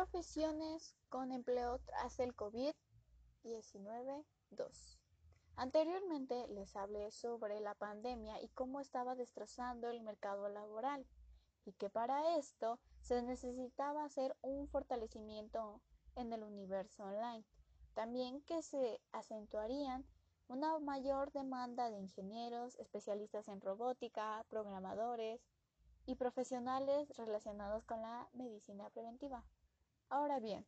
Profesiones con empleo tras el COVID-19 2. Anteriormente les hablé sobre la pandemia y cómo estaba destrozando el mercado laboral y que para esto se necesitaba hacer un fortalecimiento en el universo online. También que se acentuarían una mayor demanda de ingenieros, especialistas en robótica, programadores y profesionales relacionados con la medicina preventiva. Ahora bien,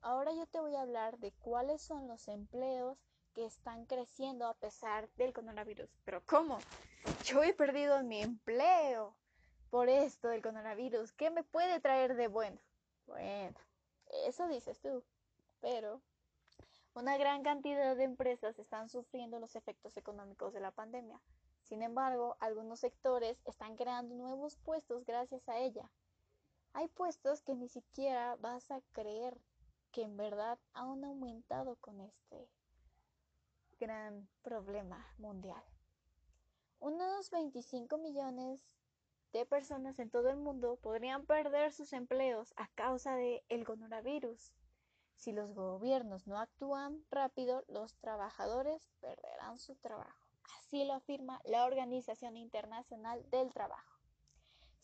ahora yo te voy a hablar de cuáles son los empleos que están creciendo a pesar del coronavirus. Pero ¿cómo? Yo he perdido mi empleo por esto del coronavirus. ¿Qué me puede traer de bueno? Bueno, eso dices tú. Pero una gran cantidad de empresas están sufriendo los efectos económicos de la pandemia. Sin embargo, algunos sectores están creando nuevos puestos gracias a ella. Hay puestos que ni siquiera vas a creer que en verdad han aumentado con este gran problema mundial. Unos 25 millones de personas en todo el mundo podrían perder sus empleos a causa del el coronavirus. Si los gobiernos no actúan rápido, los trabajadores perderán su trabajo. Así lo afirma la Organización Internacional del Trabajo.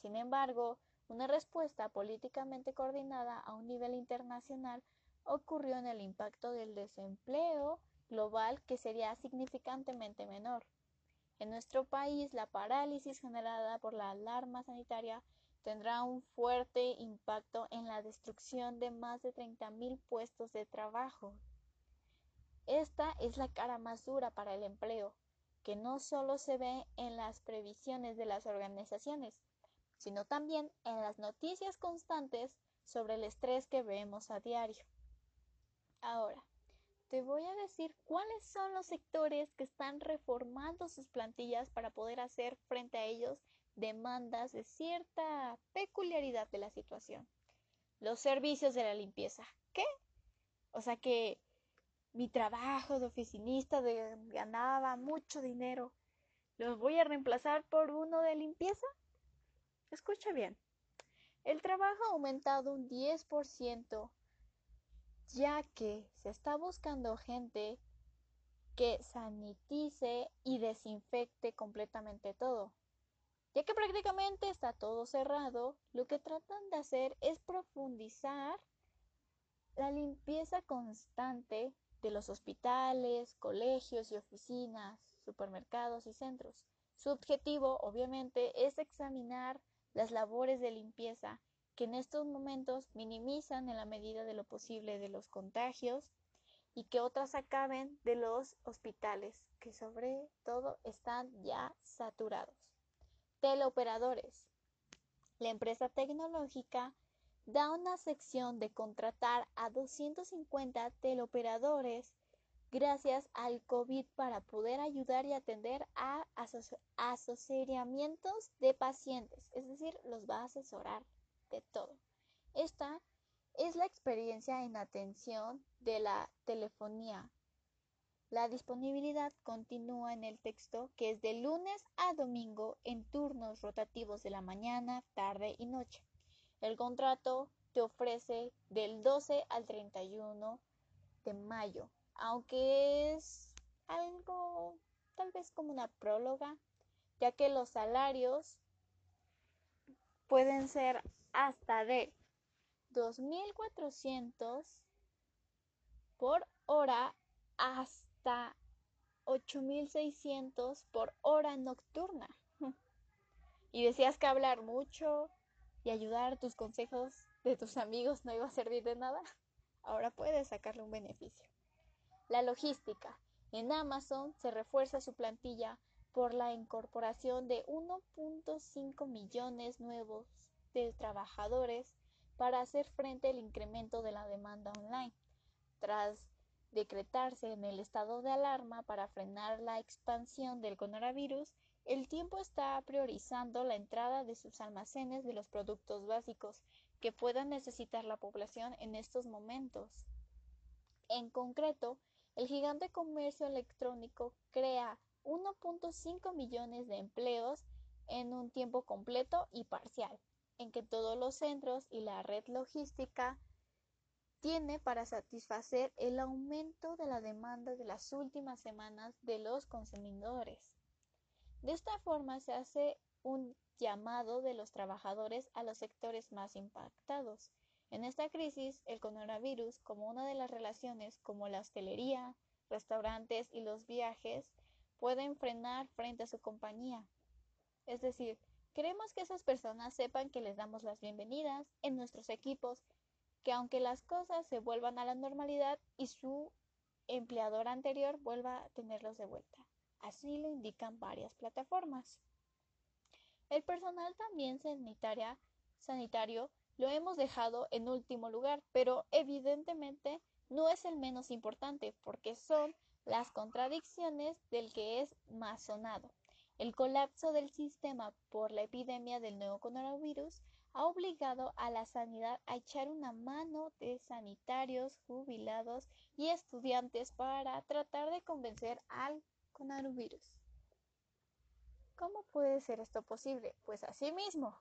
Sin embargo, una respuesta políticamente coordinada a un nivel internacional ocurrió en el impacto del desempleo global que sería significantemente menor. En nuestro país, la parálisis generada por la alarma sanitaria tendrá un fuerte impacto en la destrucción de más de 30.000 puestos de trabajo. Esta es la cara más dura para el empleo, que no solo se ve en las previsiones de las organizaciones, sino también en las noticias constantes sobre el estrés que vemos a diario. Ahora, te voy a decir cuáles son los sectores que están reformando sus plantillas para poder hacer frente a ellos demandas de cierta peculiaridad de la situación. Los servicios de la limpieza. ¿Qué? O sea que mi trabajo de oficinista de, ganaba mucho dinero. ¿Los voy a reemplazar por uno de limpieza? Escucha bien. El trabajo ha aumentado un 10% ya que se está buscando gente que sanitice y desinfecte completamente todo. Ya que prácticamente está todo cerrado, lo que tratan de hacer es profundizar la limpieza constante de los hospitales, colegios y oficinas, supermercados y centros. Su objetivo, obviamente, es examinar las labores de limpieza que en estos momentos minimizan en la medida de lo posible de los contagios y que otras acaben de los hospitales, que sobre todo están ya saturados. Teleoperadores. La empresa tecnológica da una sección de contratar a 250 teleoperadores gracias al COVID para poder ayudar y atender a asociamientos de pacientes, es decir, los va a asesorar de todo. Esta es la experiencia en atención de la telefonía. La disponibilidad continúa en el texto que es de lunes a domingo en turnos rotativos de la mañana, tarde y noche. El contrato te ofrece del 12 al 31 de mayo, aunque es algo tal vez como una próloga, ya que los salarios pueden ser hasta de 2.400 por hora hasta 8.600 por hora nocturna. Y decías que hablar mucho y ayudar tus consejos de tus amigos no iba a servir de nada. Ahora puedes sacarle un beneficio. La logística. En Amazon se refuerza su plantilla por la incorporación de 1.5 millones nuevos de trabajadores para hacer frente al incremento de la demanda online. Tras decretarse en el estado de alarma para frenar la expansión del coronavirus, el tiempo está priorizando la entrada de sus almacenes de los productos básicos que puedan necesitar la población en estos momentos. En concreto, el gigante comercio electrónico crea 1.5 millones de empleos en un tiempo completo y parcial, en que todos los centros y la red logística tiene para satisfacer el aumento de la demanda de las últimas semanas de los consumidores. De esta forma se hace un llamado de los trabajadores a los sectores más impactados. En esta crisis, el coronavirus, como una de las relaciones como la hostelería, restaurantes y los viajes, pueden frenar frente a su compañía. Es decir, queremos que esas personas sepan que les damos las bienvenidas en nuestros equipos que aunque las cosas se vuelvan a la normalidad y su empleador anterior vuelva a tenerlos de vuelta. Así lo indican varias plataformas. El personal también sanitario lo hemos dejado en último lugar, pero evidentemente no es el menos importante porque son las contradicciones del que es más sonado. El colapso del sistema por la epidemia del nuevo coronavirus ha obligado a la sanidad a echar una mano de sanitarios, jubilados y estudiantes para tratar de convencer al coronavirus. ¿Cómo puede ser esto posible? Pues asimismo,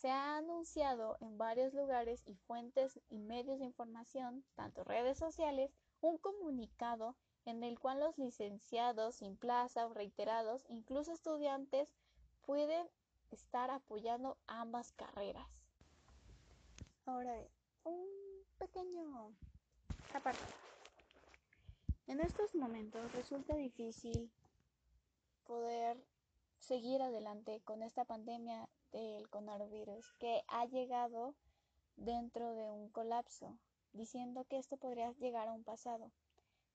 se ha anunciado en varios lugares y fuentes y medios de información, tanto redes sociales, un comunicado en el cual los licenciados sin plaza o reiterados, incluso estudiantes, pueden estar apoyando ambas carreras. Ahora un pequeño apartado. En estos momentos resulta difícil poder seguir adelante con esta pandemia del coronavirus que ha llegado dentro de un colapso, diciendo que esto podría llegar a un pasado.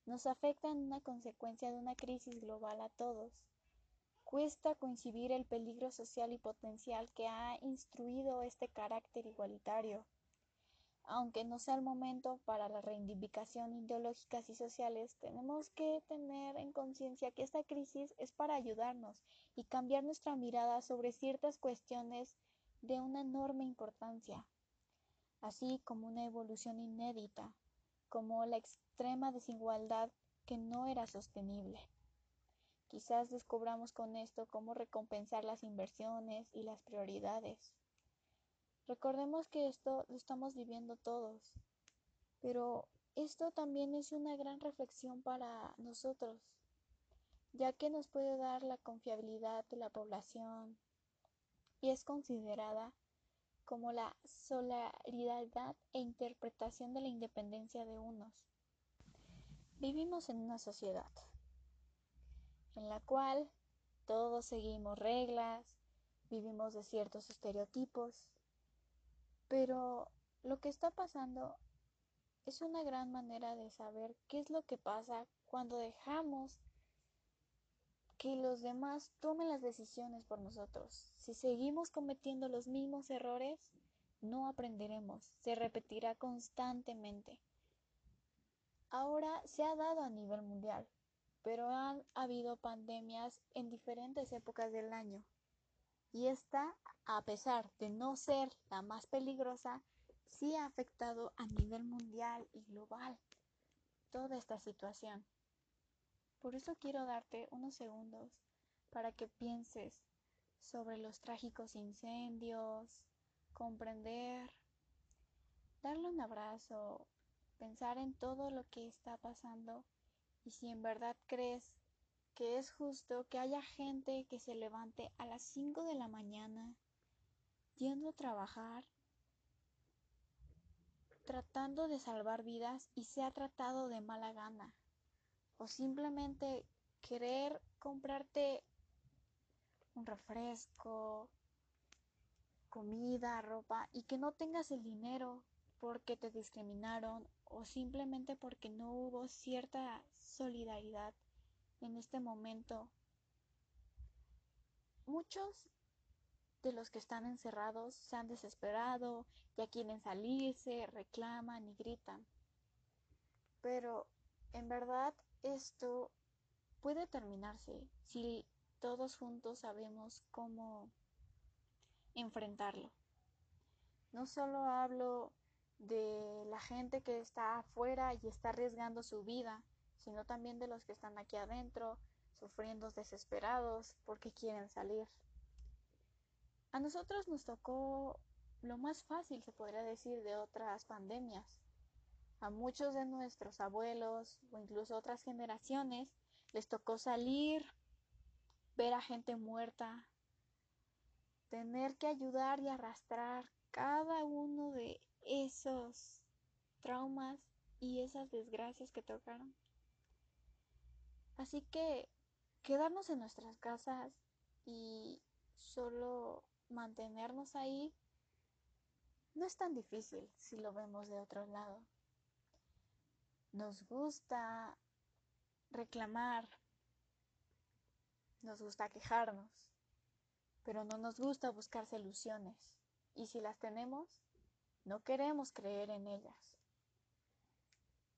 Nos afecta en una consecuencia de una crisis global a todos, Cuesta coincidir el peligro social y potencial que ha instruido este carácter igualitario. Aunque no sea el momento para la reivindicación ideológicas y sociales, tenemos que tener en conciencia que esta crisis es para ayudarnos y cambiar nuestra mirada sobre ciertas cuestiones de una enorme importancia, así como una evolución inédita, como la extrema desigualdad que no era sostenible. Quizás descubramos con esto cómo recompensar las inversiones y las prioridades. Recordemos que esto lo estamos viviendo todos, pero esto también es una gran reflexión para nosotros, ya que nos puede dar la confiabilidad de la población y es considerada como la solidaridad e interpretación de la independencia de unos. Vivimos en una sociedad en la cual todos seguimos reglas, vivimos de ciertos estereotipos, pero lo que está pasando es una gran manera de saber qué es lo que pasa cuando dejamos que los demás tomen las decisiones por nosotros. Si seguimos cometiendo los mismos errores, no aprenderemos, se repetirá constantemente. Ahora se ha dado a nivel mundial, pero han habido pandemias en diferentes épocas del año. Y esta, a pesar de no ser la más peligrosa, sí ha afectado a nivel mundial y global toda esta situación. Por eso quiero darte unos segundos para que pienses sobre los trágicos incendios, comprender, darle un abrazo, pensar en todo lo que está pasando y si en verdad crees que es justo que haya gente que se levante a las 5 de la mañana yendo a trabajar, tratando de salvar vidas y se ha tratado de mala gana, o simplemente querer comprarte un refresco, comida, ropa y que no tengas el dinero porque te discriminaron o simplemente porque no hubo cierta solidaridad en este momento. Muchos de los que están encerrados se han desesperado, ya quieren salirse, reclaman y gritan. Pero en verdad esto puede terminarse si todos juntos sabemos cómo enfrentarlo. No solo hablo de la gente que está afuera y está arriesgando su vida, sino también de los que están aquí adentro, sufriendo desesperados porque quieren salir. A nosotros nos tocó lo más fácil, se podría decir, de otras pandemias. A muchos de nuestros abuelos o incluso otras generaciones les tocó salir, ver a gente muerta, tener que ayudar y arrastrar cada uno de esos traumas y esas desgracias que tocaron. Así que quedarnos en nuestras casas y solo mantenernos ahí no es tan difícil si lo vemos de otro lado. Nos gusta reclamar, nos gusta quejarnos, pero no nos gusta buscar soluciones. Y si las tenemos, no queremos creer en ellas.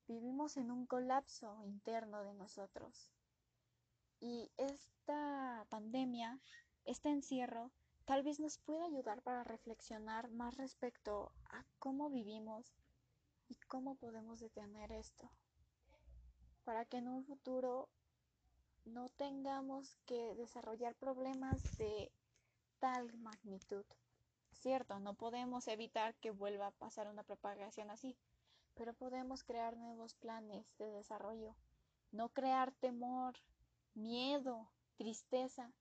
Vivimos en un colapso interno de nosotros. Y esta pandemia, este encierro, tal vez nos pueda ayudar para reflexionar más respecto a cómo vivimos y cómo podemos detener esto. Para que en un futuro no tengamos que desarrollar problemas de tal magnitud. Cierto, no podemos evitar que vuelva a pasar una propagación así, pero podemos crear nuevos planes de desarrollo, no crear temor, miedo, tristeza,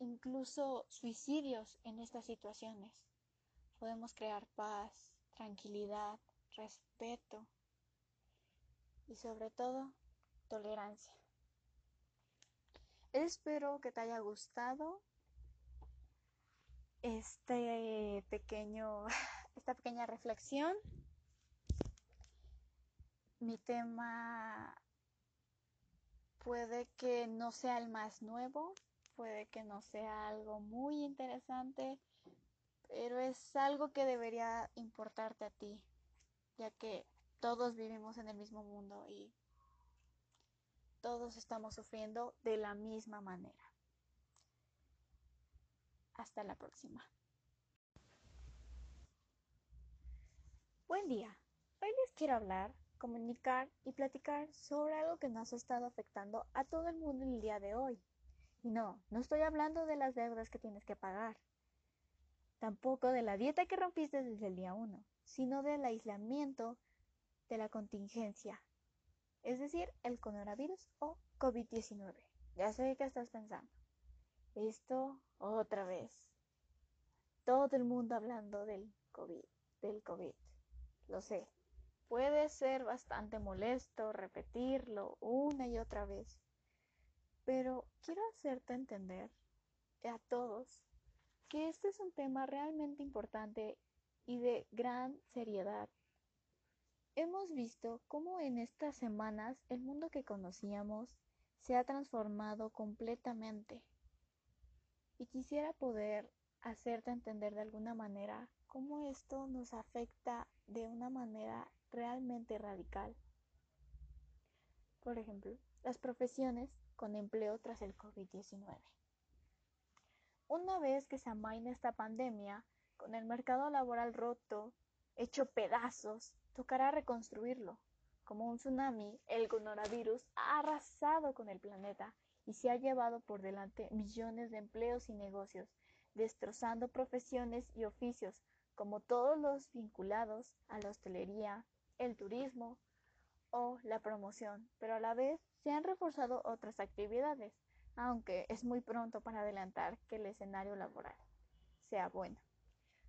incluso suicidios en estas situaciones. Podemos crear paz, tranquilidad, respeto y sobre todo tolerancia. Espero que te haya gustado este pequeño, esta pequeña reflexión. Mi tema puede que no sea el más nuevo, puede que no sea algo muy interesante, pero es algo que debería importarte a ti, ya que todos vivimos en el mismo mundo y todos estamos sufriendo de la misma manera. Hasta la próxima. Buen día. Hoy les quiero hablar, comunicar y platicar sobre algo que nos ha estado afectando a todo el mundo en el día de hoy. Y no, no estoy hablando de las deudas que tienes que pagar. Tampoco de la dieta que rompiste desde el día 1, sino del aislamiento de la contingencia, es decir, el coronavirus o COVID-19. Ya sé qué estás pensando. Esto otra vez. Todo el mundo hablando del COVID, del COVID. Lo sé. Puede ser bastante molesto repetirlo una y otra vez. Pero quiero hacerte entender a todos que este es un tema realmente importante y de gran seriedad. Hemos visto cómo en estas semanas el mundo que conocíamos se ha transformado completamente. Y quisiera poder hacerte entender de alguna manera cómo esto nos afecta de una manera realmente radical. Por ejemplo, las profesiones con empleo tras el COVID-19. Una vez que se amaine esta pandemia, con el mercado laboral roto, hecho pedazos, tocará reconstruirlo. Como un tsunami, el coronavirus ha arrasado con el planeta y se ha llevado por delante millones de empleos y negocios, destrozando profesiones y oficios, como todos los vinculados a la hostelería, el turismo o la promoción, pero a la vez se han reforzado otras actividades, aunque es muy pronto para adelantar que el escenario laboral sea bueno.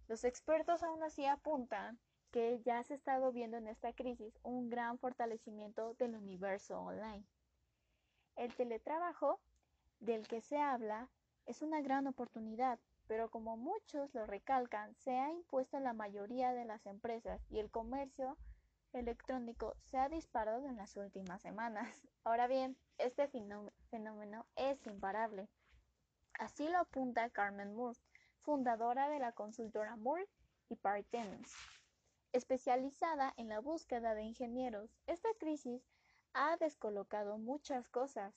Los expertos aún así apuntan que ya se estado viendo en esta crisis un gran fortalecimiento del universo online. El teletrabajo del que se habla es una gran oportunidad, pero como muchos lo recalcan, se ha impuesto en la mayoría de las empresas y el comercio electrónico se ha disparado en las últimas semanas. Ahora bien, este fenómeno es imparable. Así lo apunta Carmen Moore, fundadora de la consultora Moore y Partners. Especializada en la búsqueda de ingenieros, esta crisis ha descolocado muchas cosas.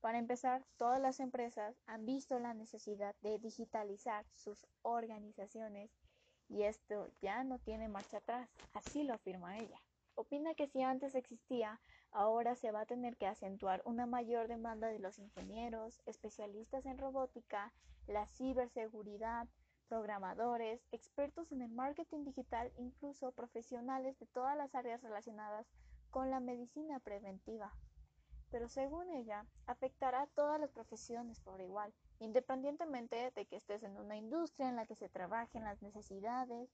Para empezar, todas las empresas han visto la necesidad de digitalizar sus organizaciones y esto ya no tiene marcha atrás, así lo afirma ella. Opina que si antes existía, ahora se va a tener que acentuar una mayor demanda de los ingenieros, especialistas en robótica, la ciberseguridad, programadores, expertos en el marketing digital, incluso profesionales de todas las áreas relacionadas con la medicina preventiva. Pero según ella, afectará a todas las profesiones por igual, independientemente de que estés en una industria en la que se trabajen las necesidades.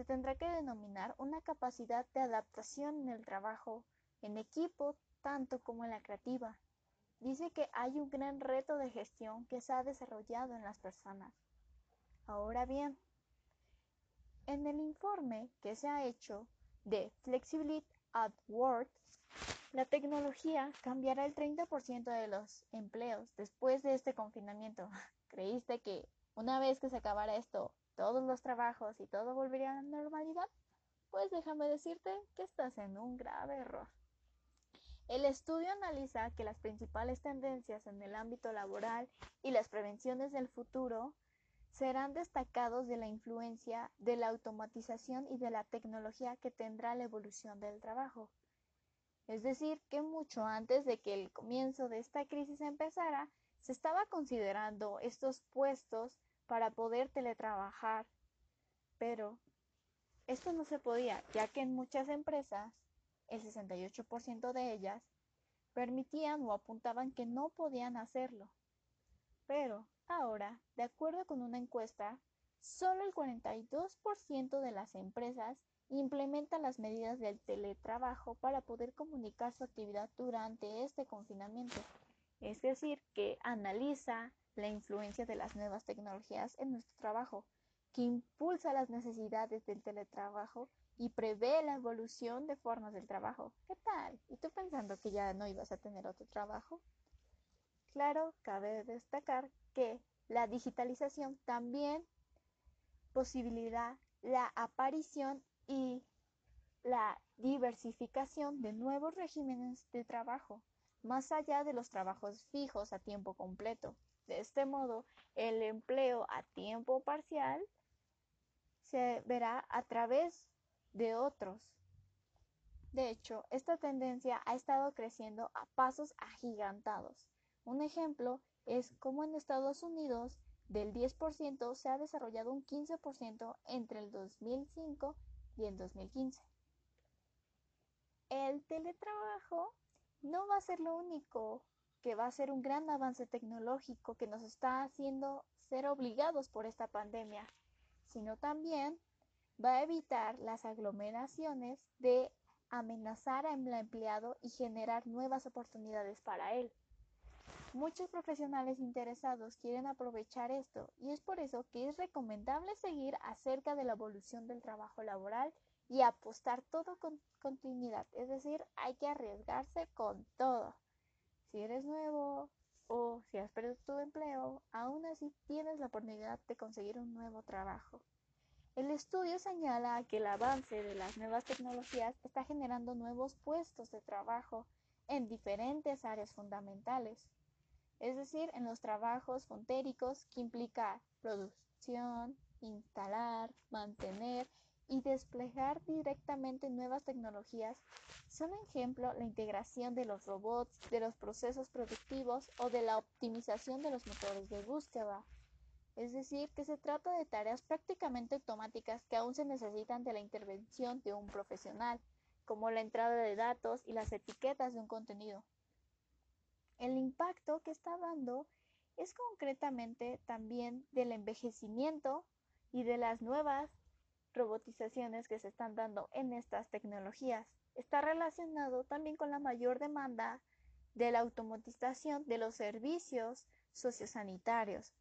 Se tendrá que denominar una capacidad de adaptación en el trabajo, en equipo, tanto como en la creativa. Dice que hay un gran reto de gestión que se ha desarrollado en las personas. Ahora bien, en el informe que se ha hecho de Flexibility at Work, la tecnología cambiará el 30% de los empleos después de este confinamiento. ¿Creíste que una vez que se acabara esto, todos los trabajos y todo volvería a la normalidad? Pues déjame decirte que estás en un grave error. El estudio analiza que las principales tendencias en el ámbito laboral y las prevenciones del futuro serán destacados de la influencia de la automatización y de la tecnología que tendrá la evolución del trabajo. Es decir, que mucho antes de que el comienzo de esta crisis empezara, se estaba considerando estos puestos para poder teletrabajar, pero esto no se podía, ya que en muchas empresas, el 68% de ellas, permitían o apuntaban que no podían hacerlo. Pero Ahora, de acuerdo con una encuesta, solo el 42% de las empresas implementan las medidas del teletrabajo para poder comunicar su actividad durante este confinamiento. Es decir, que analiza la influencia de las nuevas tecnologías en nuestro trabajo, que impulsa las necesidades del teletrabajo y prevé la evolución de formas del trabajo. ¿Qué tal? ¿Y tú pensando que ya no ibas a tener otro trabajo? Claro, cabe destacar que la digitalización también posibilita la aparición y la diversificación de nuevos regímenes de trabajo, más allá de los trabajos fijos a tiempo completo. De este modo, el empleo a tiempo parcial se verá a través de otros. De hecho, esta tendencia ha estado creciendo a pasos agigantados. Un ejemplo es como en Estados Unidos del 10% se ha desarrollado un 15% entre el 2005 y el 2015. El teletrabajo no va a ser lo único que va a ser un gran avance tecnológico que nos está haciendo ser obligados por esta pandemia, sino también va a evitar las aglomeraciones de amenazar al empleado y generar nuevas oportunidades para él. Muchos profesionales interesados quieren aprovechar esto y es por eso que es recomendable seguir acerca de la evolución del trabajo laboral y apostar todo con continuidad, es decir, hay que arriesgarse con todo. Si eres nuevo o si has perdido tu empleo, aún así tienes la oportunidad de conseguir un nuevo trabajo. El estudio señala que el avance de las nuevas tecnologías está generando nuevos puestos de trabajo en diferentes áreas fundamentales es decir, en los trabajos fontéricos que implica producción, instalar, mantener y desplegar directamente nuevas tecnologías, son ejemplo la integración de los robots, de los procesos productivos o de la optimización de los motores de búsqueda. Es decir, que se trata de tareas prácticamente automáticas que aún se necesitan de la intervención de un profesional, como la entrada de datos y las etiquetas de un contenido. El impacto que está dando es concretamente también del envejecimiento y de las nuevas robotizaciones que se están dando en estas tecnologías. Está relacionado también con la mayor demanda de la automatización de los servicios sociosanitarios.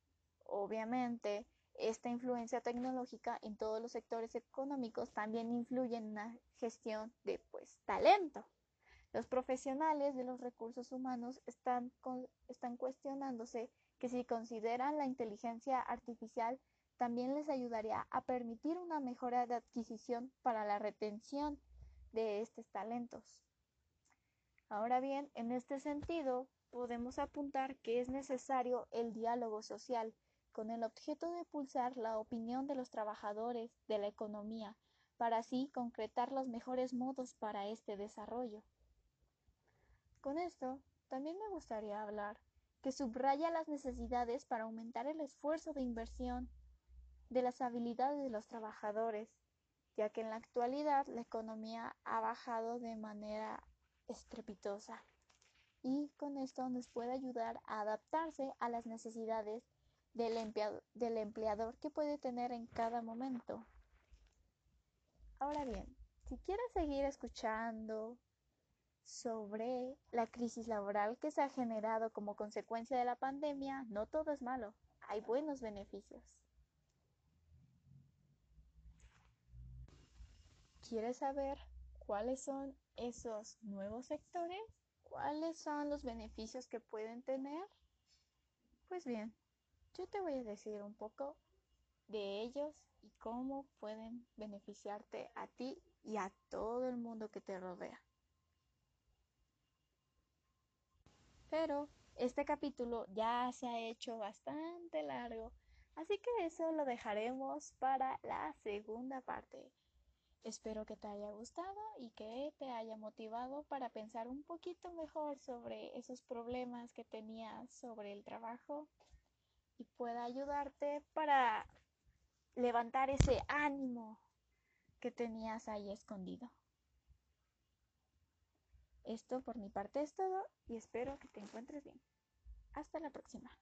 Obviamente, esta influencia tecnológica en todos los sectores económicos también influye en la gestión de pues talento. Los profesionales de los recursos humanos están, están cuestionándose que si consideran la inteligencia artificial también les ayudaría a permitir una mejora de adquisición para la retención de estos talentos. Ahora bien, en este sentido, podemos apuntar que es necesario el diálogo social con el objeto de pulsar la opinión de los trabajadores de la economía para así concretar los mejores modos para este desarrollo. Con esto, también me gustaría hablar que subraya las necesidades para aumentar el esfuerzo de inversión de las habilidades de los trabajadores, ya que en la actualidad la economía ha bajado de manera estrepitosa y con esto nos puede ayudar a adaptarse a las necesidades del, empleado, del empleador que puede tener en cada momento. Ahora bien, si quieres seguir escuchando sobre la crisis laboral que se ha generado como consecuencia de la pandemia, no todo es malo, hay buenos beneficios. ¿Quieres saber cuáles son esos nuevos sectores? ¿Cuáles son los beneficios que pueden tener? Pues bien, yo te voy a decir un poco de ellos y cómo pueden beneficiarte a ti y a todo el mundo que te rodea. Pero este capítulo ya se ha hecho bastante largo, así que eso lo dejaremos para la segunda parte. Espero que te haya gustado y que te haya motivado para pensar un poquito mejor sobre esos problemas que tenías sobre el trabajo y pueda ayudarte para levantar ese ánimo que tenías ahí escondido. Esto por mi parte es todo y espero que te encuentres bien. Hasta la próxima.